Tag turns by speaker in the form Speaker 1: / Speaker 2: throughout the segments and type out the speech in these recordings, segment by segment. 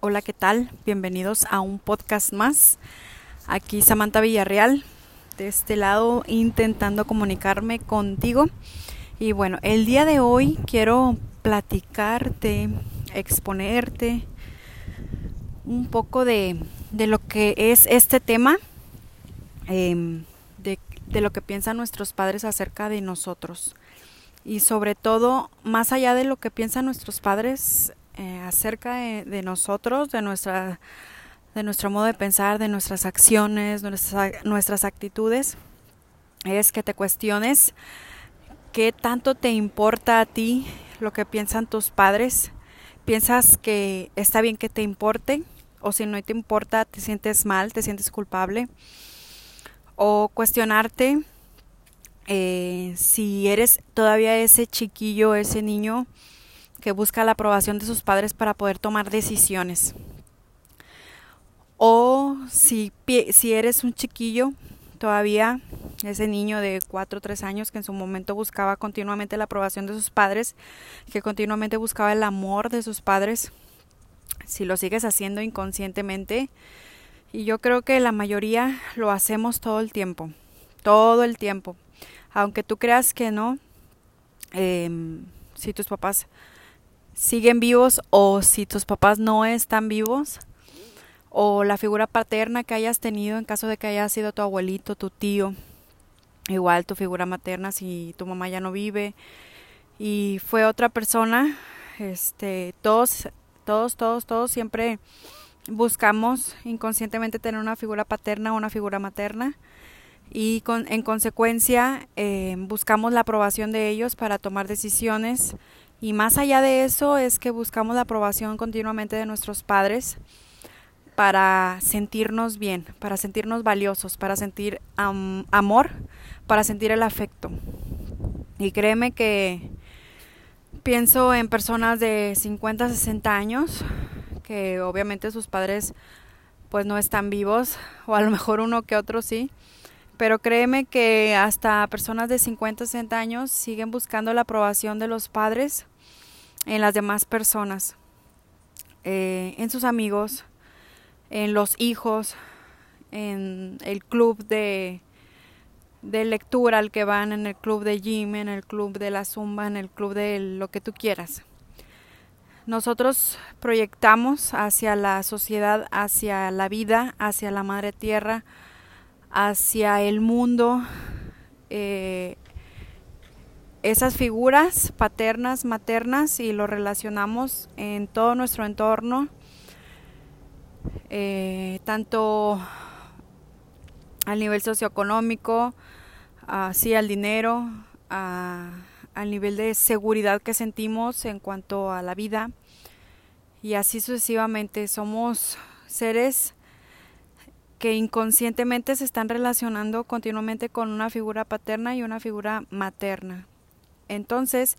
Speaker 1: Hola, ¿qué tal? Bienvenidos a un podcast más. Aquí Samantha Villarreal, de este lado intentando comunicarme contigo. Y bueno, el día de hoy quiero platicarte, exponerte un poco de, lo que es este tema, em, de, lo que piensan nuestros padres acerca de nosotros. Y sobre todo, más allá de lo que piensan nuestros padres eh, acerca de, nosotros, de nuestra de nuestro modo de pensar, de nuestras acciones, nuestras, nuestras actitudes, es que te cuestiones qué tanto te importa a ti lo que piensan tus padres. ¿Piensas que está bien que te importe? O si no te importa, te sientes mal, te sientes culpable. O cuestionarte eh, si eres todavía ese chiquillo, ese niño que busca la aprobación de sus padres para poder tomar decisiones. O si, si eres un chiquillo, todavía ese niño de 4 o 3 años que en su momento buscaba continuamente la aprobación de sus padres, que continuamente buscaba el amor de sus padres, si lo sigues haciendo inconscientemente, y yo creo que la mayoría lo hacemos todo el tiempo, todo el tiempo, aunque tú creas que no, em, si tus papás siguen vivos o si tus papás no están vivos o la figura paterna que hayas tenido en caso de que haya sido tu abuelito, tu tío, igual tu figura materna si tu mamá ya no vive. Y fue otra persona, este, todos, todos, todos, todos siempre buscamos inconscientemente tener una figura paterna o una figura materna. Y con, en consecuencia eh, buscamos la aprobación de ellos para tomar decisiones y más allá de eso es que buscamos la aprobación continuamente de nuestros padres para sentirnos bien, para sentirnos valiosos, para sentir amor, para sentir el afecto. Y créeme que pienso en personas de 50, 60 años, que obviamente sus padres pues no están vivos, o a lo mejor uno que otro sí, pero créeme que hasta personas de 50, 60 años siguen buscando la aprobación de los padres en las demás personas, eh, en sus amigos, en los hijos, en el club de, de lectura al que van, en el club de gym, en el club de la zumba, en el club de lo que tú quieras. Nosotros proyectamos hacia la sociedad, hacia la vida, hacia la madre tierra, hacia el mundo, eh, esas figuras paternas, maternas y lo relacionamos en todo nuestro entorno, eh, tanto al nivel socioeconómico, así al dinero, al nivel de seguridad que sentimos en cuanto a la vida y así sucesivamente. Somos seres que inconscientemente se están relacionando continuamente con una figura paterna y una figura materna. Entonces,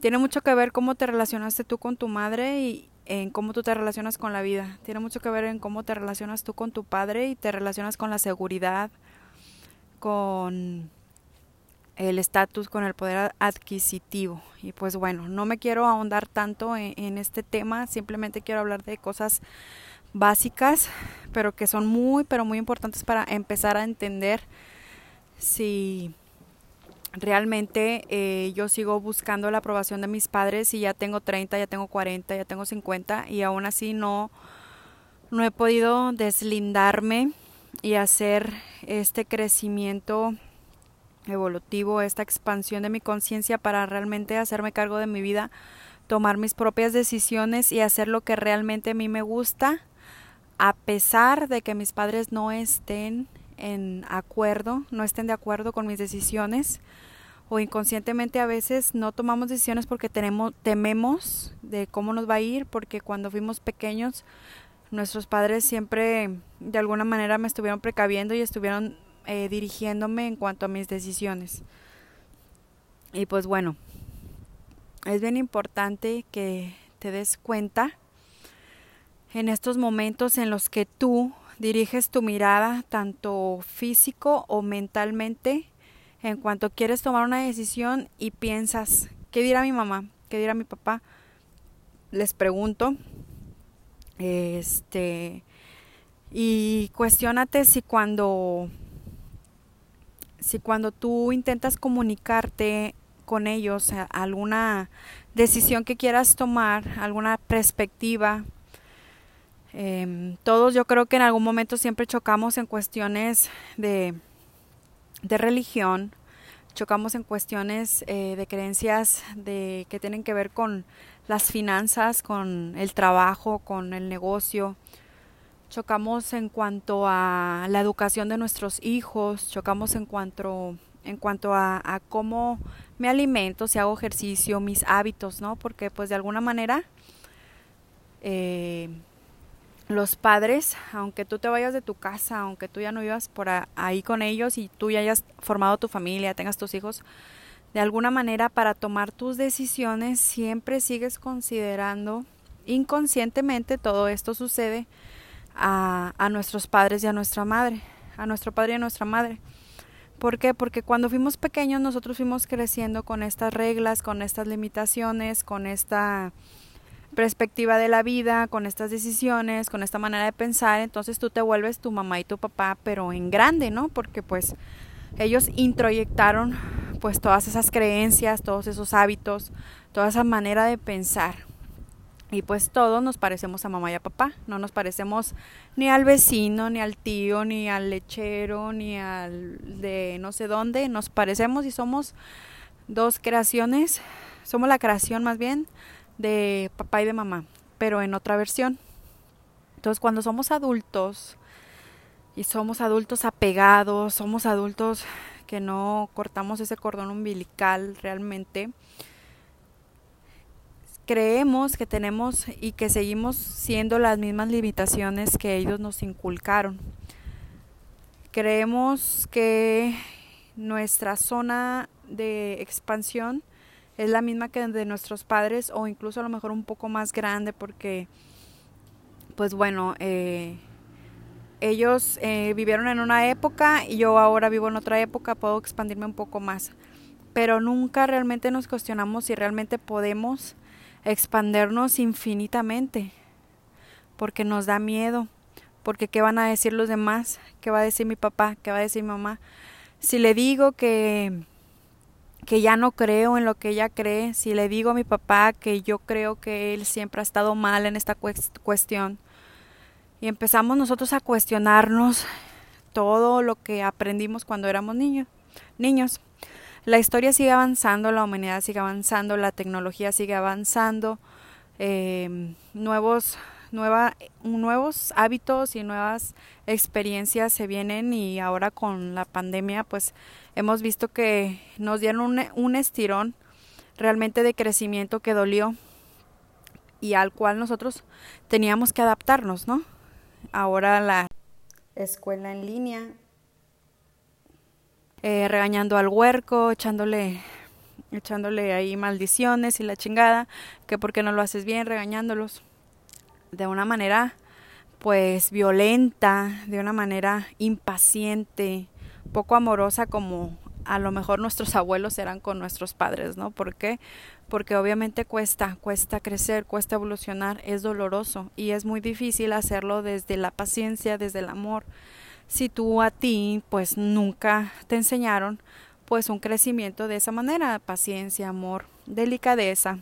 Speaker 1: tiene mucho que ver cómo te relacionaste tú con tu madre y en cómo tú te relacionas con la vida. Tiene mucho que ver en cómo te relacionas tú con tu padre y te relacionas con la seguridad, con el estatus, con el poder adquisitivo. Y pues bueno, no me quiero ahondar tanto en, en este tema, simplemente quiero hablar de cosas básicas, pero que son muy, pero muy importantes para empezar a entender si realmente eh, yo sigo buscando la aprobación de mis padres y ya tengo 30, ya tengo 40, ya tengo 50 y aún así no, no he podido deslindarme y hacer este crecimiento evolutivo, esta expansión de mi conciencia para realmente hacerme cargo de mi vida, tomar mis propias decisiones y hacer lo que realmente a mí me gusta a pesar de que mis padres no estén en acuerdo, no estén de acuerdo con mis decisiones o inconscientemente a veces no tomamos decisiones porque tenemos, tememos de cómo nos va a ir, porque cuando fuimos pequeños nuestros padres siempre de alguna manera me estuvieron precaviendo y estuvieron eh, dirigiéndome en cuanto a mis decisiones. Y pues bueno, es bien importante que te des cuenta en estos momentos en los que tú diriges tu mirada tanto físico o mentalmente en cuanto quieres tomar una decisión y piensas, ¿qué dirá mi mamá? ¿Qué dirá mi papá? Les pregunto, Este, y cuestionate si cuando si cuando tú intentas comunicarte con ellos alguna decisión que quieras tomar, alguna perspectiva, em, todos yo creo que en algún momento siempre chocamos en cuestiones de, de religión, chocamos en cuestiones eh, de creencias de, que tienen que ver con las finanzas, con el trabajo, con el negocio, chocamos en cuanto a la educación de nuestros hijos, chocamos en cuanto, en cuanto a, cómo me alimento, si hago ejercicio, mis hábitos, ¿no? Porque pues de alguna manera eh, los padres, aunque tú te vayas de tu casa, aunque tú ya no vivas por ahí con ellos y tú ya hayas formado tu familia, tengas tus hijos, de alguna manera para tomar tus decisiones siempre sigues considerando inconscientemente todo esto sucede a, a nuestros padres y a nuestra madre, a nuestro padre y a nuestra madre. ¿Por qué? Porque cuando fuimos pequeños nosotros fuimos creciendo con estas reglas, con estas limitaciones, con esta perspectiva de la vida, con estas decisiones, con esta manera de pensar, entonces tú te vuelves tu mamá y tu papá, pero en grande, ¿no? Porque pues ellos introyectaron pues todas esas creencias, todos esos hábitos, toda esa manera de pensar. Y pues todos nos parecemos a mamá y a papá, no nos parecemos ni al vecino, ni al tío, ni al lechero, ni al de no sé dónde, nos parecemos y somos dos creaciones, somos la creación más bien de papá y de mamá, pero en otra versión. Entonces cuando somos adultos y somos adultos apegados, somos adultos que no cortamos ese cordón umbilical realmente, creemos que tenemos y que seguimos siendo las mismas limitaciones que ellos nos inculcaron. Creemos que nuestra zona de expansión es la misma que de nuestros padres o incluso a lo mejor un poco más grande porque, pues bueno, eh, ellos eh, vivieron en una época y yo ahora vivo en otra época, puedo expandirme un poco más. Pero nunca realmente nos cuestionamos si realmente podemos expandernos infinitamente, porque nos da miedo, porque qué van a decir los demás, qué va a decir mi papá, qué va a decir mi mamá. Si le digo que que ya no creo en lo que ella cree, si le digo a mi papá que yo creo que él siempre ha estado mal en esta cuestión, y empezamos nosotros a cuestionarnos todo lo que aprendimos cuando éramos niños, niños. La historia sigue avanzando, la humanidad sigue avanzando, la tecnología sigue avanzando, eh, nuevos, nueva, nuevos hábitos y nuevas experiencias se vienen y ahora con la pandemia pues hemos visto que nos dieron un, un estirón realmente de crecimiento que dolió y al cual nosotros teníamos que adaptarnos, ¿no? Ahora la escuela en línea eh, regañando al huerco, echándole, echándole ahí maldiciones y la chingada, que porque no lo haces bien, regañándolos de una manera pues violenta, de una manera impaciente, poco amorosa como a lo mejor nuestros abuelos eran con nuestros padres, ¿no? ¿Por qué? Porque obviamente cuesta, cuesta crecer, cuesta evolucionar, es doloroso y es muy difícil hacerlo desde la paciencia, desde el amor, si tú a ti pues nunca te enseñaron pues un crecimiento de esa manera, paciencia, amor, delicadeza.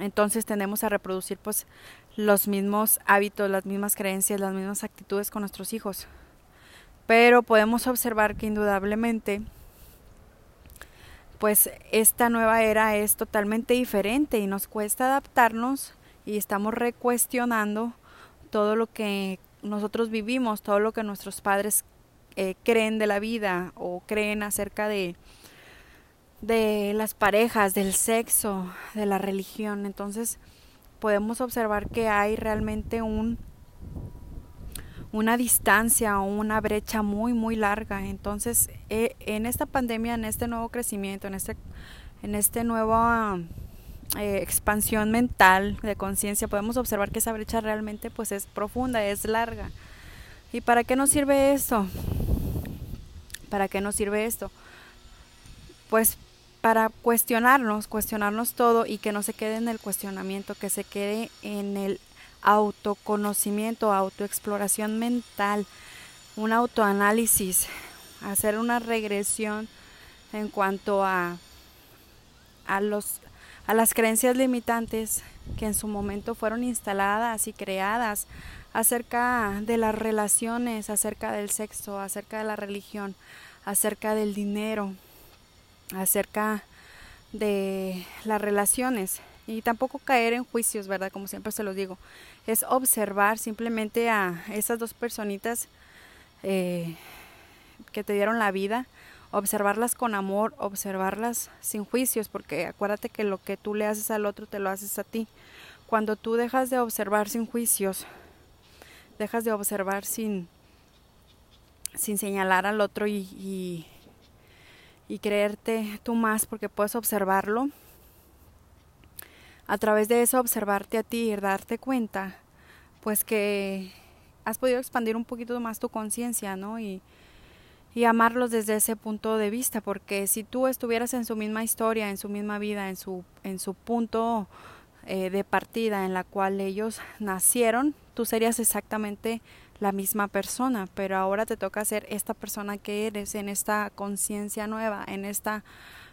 Speaker 1: Entonces tendemos a reproducir pues los mismos hábitos, las mismas creencias, las mismas actitudes con nuestros hijos. Pero podemos observar que indudablemente pues esta nueva era es totalmente diferente y nos cuesta adaptarnos y estamos recuestionando todo lo que nosotros vivimos, todo lo que nuestros padres eh, creen de la vida o creen acerca de, de las parejas, del sexo, de la religión. Entonces podemos observar que hay realmente un una distancia o una brecha muy muy larga. Entonces, eh, en esta pandemia, en este nuevo crecimiento, en este en este nuevo eh, expansión mental de conciencia podemos observar que esa brecha realmente pues es profunda, es larga. ¿Y para qué nos sirve esto? ¿Para qué nos sirve esto? Pues para cuestionarnos, cuestionarnos todo y que no se quede en el cuestionamiento, que se quede en el autoconocimiento, autoexploración mental, un autoanálisis, hacer una regresión en cuanto a, a, los, a las creencias limitantes que en su momento fueron instaladas y creadas acerca de las relaciones, acerca del sexo, acerca de la religión, acerca del dinero, acerca de las relaciones y tampoco caer en juicios, ¿verdad? Como siempre se los digo, es observar simplemente a esas dos personitas eh, que te dieron la vida, observarlas con amor, observarlas sin juicios, porque acuérdate que lo que tú le haces al otro te lo haces a ti. Cuando tú dejas de observar sin juicios, dejas de observar sin, sin señalar al otro y, y, y creerte tú más porque puedes observarlo, a través de eso observarte a ti y darte cuenta, pues que has podido expandir un poquito más tu conciencia, ¿no? Y, y amarlos desde ese punto de vista, porque si tú estuvieras en su misma historia, en su misma vida, en su, en su punto eh, de partida en la cual ellos nacieron, tú serías exactamente la misma persona, pero ahora te toca ser esta persona que eres en esta conciencia nueva, en esta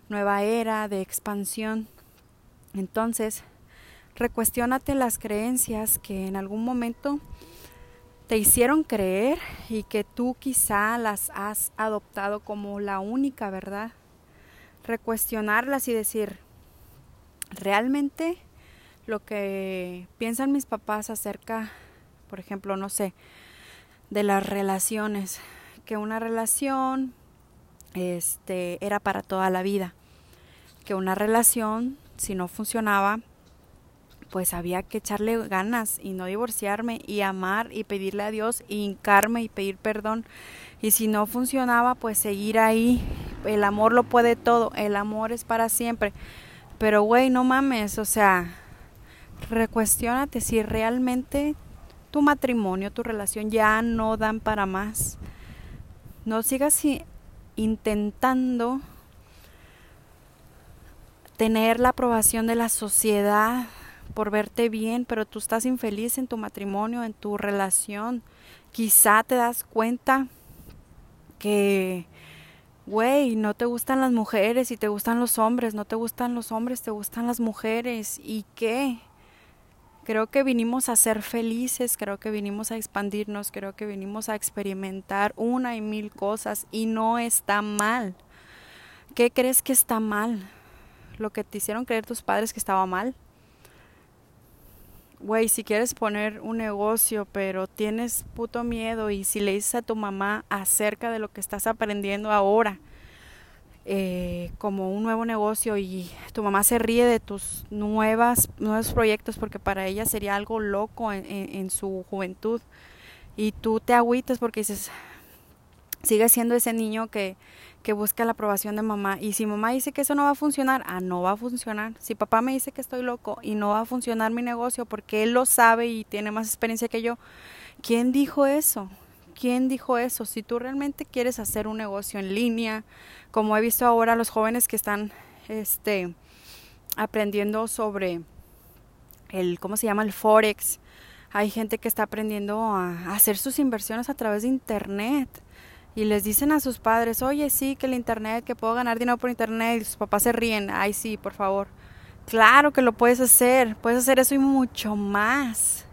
Speaker 1: nueva era de expansión entonces, recuestiónate las creencias que en algún momento te hicieron creer y que tú quizá las has adoptado como la única verdad. Recuestionarlas y decir, realmente lo que piensan mis papás acerca, por ejemplo, no sé, de las relaciones, que una relación este era para toda la vida, que una relación si no funcionaba, pues había que echarle ganas y no divorciarme y amar y pedirle a Dios y hincarme y pedir perdón. Y si no funcionaba, pues seguir ahí. El amor lo puede todo, el amor es para siempre. Pero güey, no mames, o sea, recuestionate si realmente tu matrimonio, tu relación ya no dan para más. No sigas intentando tener la aprobación de la sociedad por verte bien, pero tú estás infeliz en tu matrimonio, en tu relación. Quizá te das cuenta que, güey, no te gustan las mujeres y te gustan los hombres, no te gustan los hombres, te gustan las mujeres. ¿Y qué? Creo que vinimos a ser felices, creo que vinimos a expandirnos, creo que vinimos a experimentar una y mil cosas y no está mal. ¿Qué crees que está mal? lo que te hicieron creer tus padres que estaba mal. Güey, si quieres poner un negocio, pero tienes puto miedo y si le dices a tu mamá acerca de lo que estás aprendiendo ahora, eh, como un nuevo negocio y tu mamá se ríe de tus nuevas, nuevos proyectos porque para ella sería algo loco en, en su juventud y tú te agüitas porque dices, sigue siendo ese niño que, que busca la aprobación de mamá. Y si mamá dice que eso no va a funcionar, ah, no va a funcionar. Si papá me dice que estoy loco y no va a funcionar mi negocio porque él lo sabe y tiene más experiencia que yo, ¿quién dijo eso? ¿Quién dijo eso? Si tú realmente quieres hacer un negocio en línea, como he visto ahora los jóvenes que están este aprendiendo sobre el ¿cómo se llama? el forex. Hay gente que está aprendiendo a hacer sus inversiones a través de internet y les dicen a sus padres, oye, sí, que el Internet, que puedo ganar dinero por Internet, y sus papás se ríen, ay, sí, por favor. Claro que lo puedes hacer, puedes hacer eso y mucho más.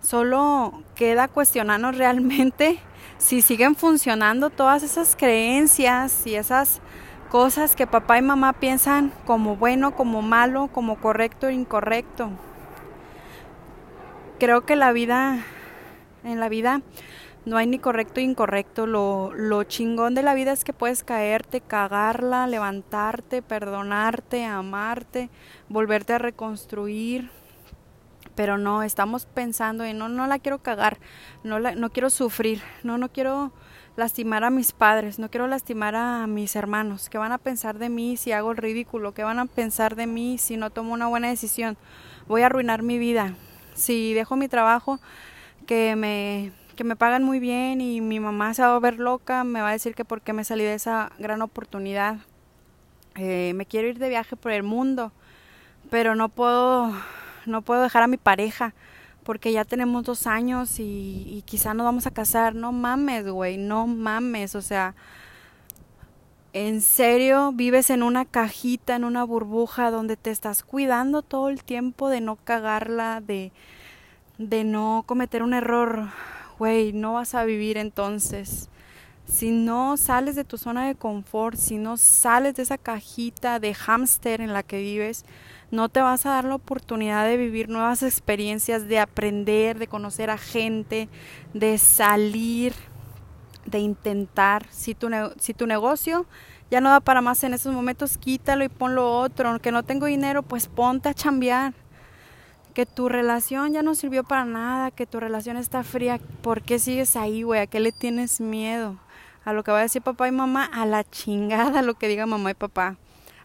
Speaker 1: Solo queda cuestionarnos realmente si siguen funcionando todas esas creencias y esas cosas que papá y mamá piensan como bueno, como malo, como correcto e incorrecto. Creo que la vida, en la vida, no hay ni correcto e incorrecto. Lo, lo chingón de la vida es que puedes caerte, cagarla, levantarte, perdonarte, amarte, volverte a reconstruir. Pero no, estamos pensando en no, no la quiero cagar, no, la, no quiero sufrir, no, no quiero lastimar a mis padres, no quiero lastimar a mis hermanos. ¿Qué van a pensar de mí si hago el ridículo? ¿Qué van a pensar de mí si no tomo una buena decisión? Voy a arruinar mi vida. Si dejo mi trabajo, que me que me pagan muy bien y mi mamá se va a ver loca, me va a decir que por qué me salí de esa gran oportunidad. Eh, me quiero ir de viaje por el mundo, pero no puedo, no puedo dejar a mi pareja porque ya tenemos dos años y, quizá nos vamos a casar. No mames, güey, no mames. O sea, en serio vives en una cajita, en una burbuja donde te estás cuidando todo el tiempo de no cagarla, de, de no cometer un error. Güey, no vas a vivir entonces. Si no sales de tu zona de confort, si no sales de esa cajita de hámster en la que vives, no te vas a dar la oportunidad de vivir nuevas experiencias, de aprender, de conocer a gente, de salir, de intentar. Si tu, si tu negocio ya no da para más en esos momentos, quítalo y ponlo otro. Aunque no tengo dinero, pues ponte a chambear. Que tu relación ya no sirvió para nada, que tu relación está fría. ¿Por qué sigues ahí, güey? ¿A qué le tienes miedo? A lo que va a decir papá y mamá, a la chingada lo que diga mamá y papá.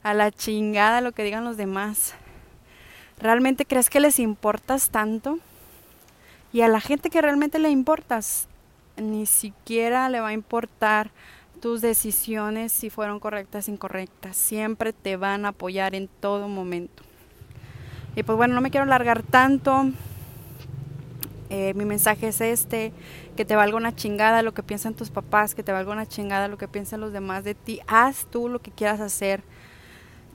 Speaker 1: A la chingada lo que digan los demás. ¿Realmente crees que les importas tanto? Y a la gente que realmente le importas, ni siquiera le va a importar tus decisiones si fueron correctas o incorrectas. Siempre te van a apoyar en todo momento. Y pues bueno, no me quiero alargar tanto. Eh, mi mensaje es este, que te valga una chingada lo que piensan tus papás, que te valga una chingada lo que piensan los demás de ti. Haz tú lo que quieras hacer.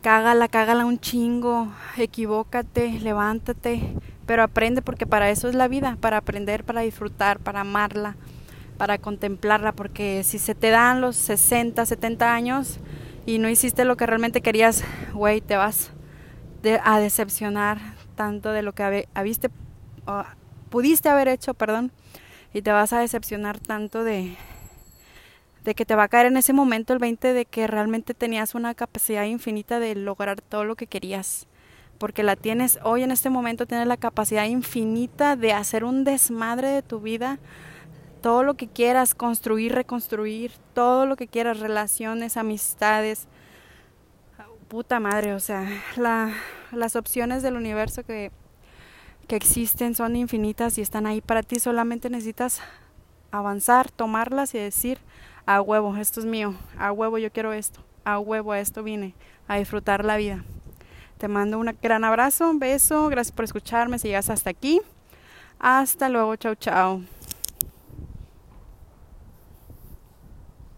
Speaker 1: Cágala, cágala un chingo, equivócate, levántate, pero aprende porque para eso es la vida, para aprender, para disfrutar, para amarla para contemplarla, porque si se te dan los 60, 70 años y no hiciste lo que realmente querías, güey, te vas a decepcionar tanto de lo que habiste, pudiste haber hecho, perdón, y te vas a decepcionar tanto de, de que te va a caer en ese momento el 20 de que realmente tenías una capacidad infinita de lograr todo lo que querías. Porque la tienes hoy en este momento, tienes la capacidad infinita de hacer un desmadre de tu vida, todo lo que quieras, construir, reconstruir, todo lo que quieras, relaciones, amistades. Puta madre, o sea, la, las opciones del universo que, que existen son infinitas y están ahí para ti. Solamente necesitas avanzar, tomarlas y decir, a huevo, esto es mío, a huevo yo quiero esto, a huevo a esto vine, a disfrutar la vida. Te mando un gran abrazo, un beso, gracias por escucharme si llegas hasta aquí. Hasta luego, chao, chao.